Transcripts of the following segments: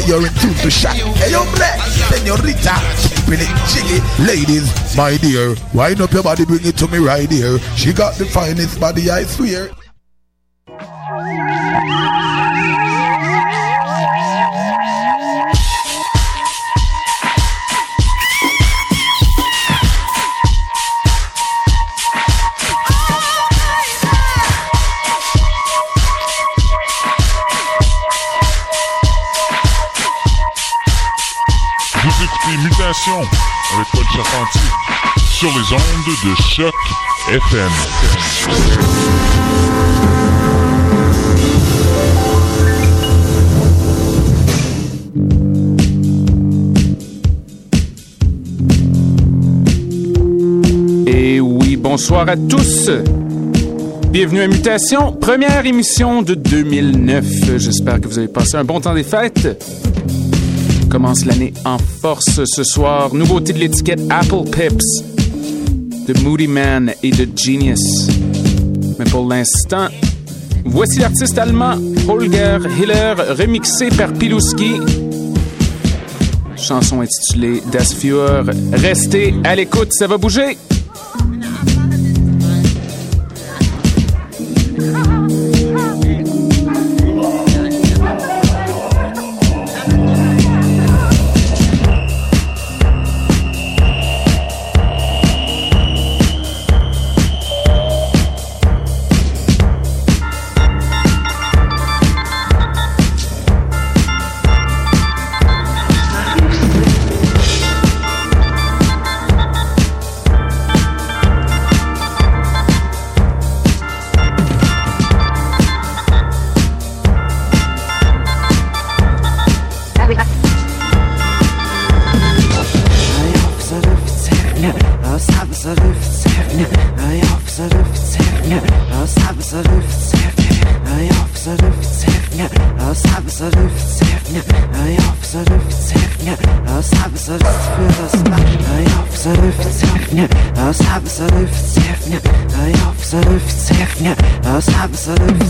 that you're in tune to shot. Hey, yo, black, senorita, keeping it jiggy. Ladies, my dear, wind up your body, bring it to me right here. She got the finest body, I swear. Sur les ondes de choc FM. Et oui, bonsoir à tous. Bienvenue à Mutation, première émission de 2009. J'espère que vous avez passé un bon temps des fêtes commence l'année en force ce soir. Nouveauté de l'étiquette Apple Pips de Moody Man et de Genius. Mais pour l'instant, voici l'artiste allemand Holger Hiller remixé par Pilouski. Chanson intitulée Das Führer. Restez à l'écoute, ça va bouger. Sabzarif sevnya, yap zarif sevnya, sabzarif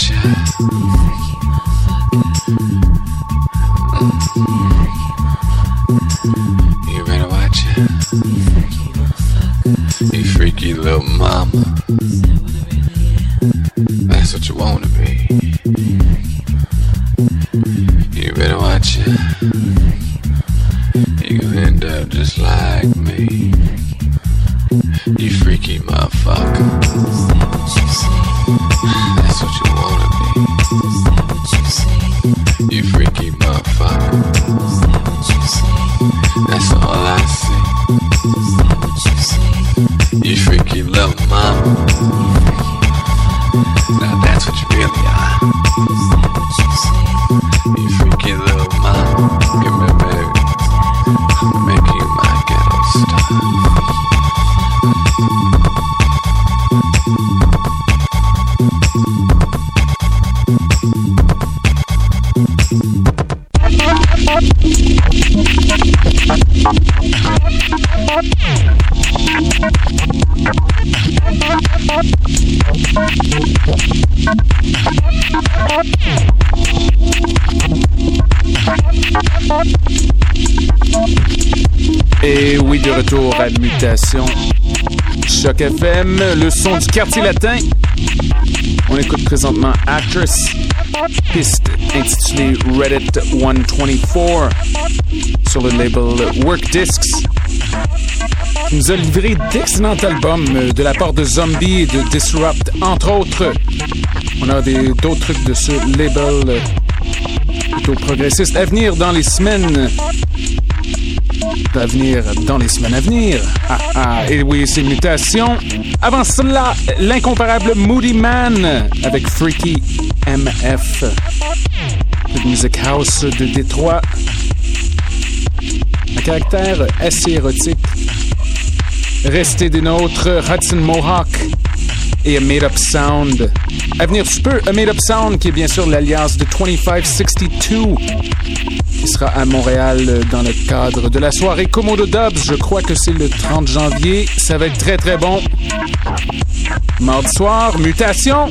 Just. Et oui, de retour à Mutation. Choc FM, le son du quartier latin. On écoute présentement Actress, piste intitulée Reddit 124 sur le label Work Discs. Nous a livré d'excellents albums euh, de la part de Zombie et de Disrupt, entre autres. On a d'autres trucs de ce label euh, plutôt progressiste à venir dans les semaines à venir dans les semaines à venir. Ah, ah, et oui, c'est mutation. Avant cela, l'incomparable Moody Man avec Freaky MF. Le Music House de Détroit. Un caractère assez érotique. Restez des nôtres, Hudson Mohawk et A Made Up Sound. À venir tu peu, A Made Up Sound qui est bien sûr l'alliance de 2562 qui sera à Montréal dans le cadre de la soirée Komodo Dubs. Je crois que c'est le 30 janvier. Ça va être très très bon. Mardi soir, mutation.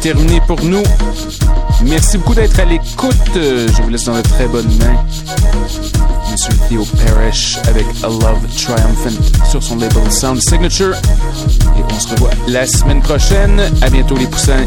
terminé pour nous. Merci beaucoup d'être à l'écoute. Je vous laisse dans de très bonnes mains. Monsieur Theo Parrish avec A Love Triumphant sur son label Sound Signature. Et on se revoit la semaine prochaine. À bientôt les poussins.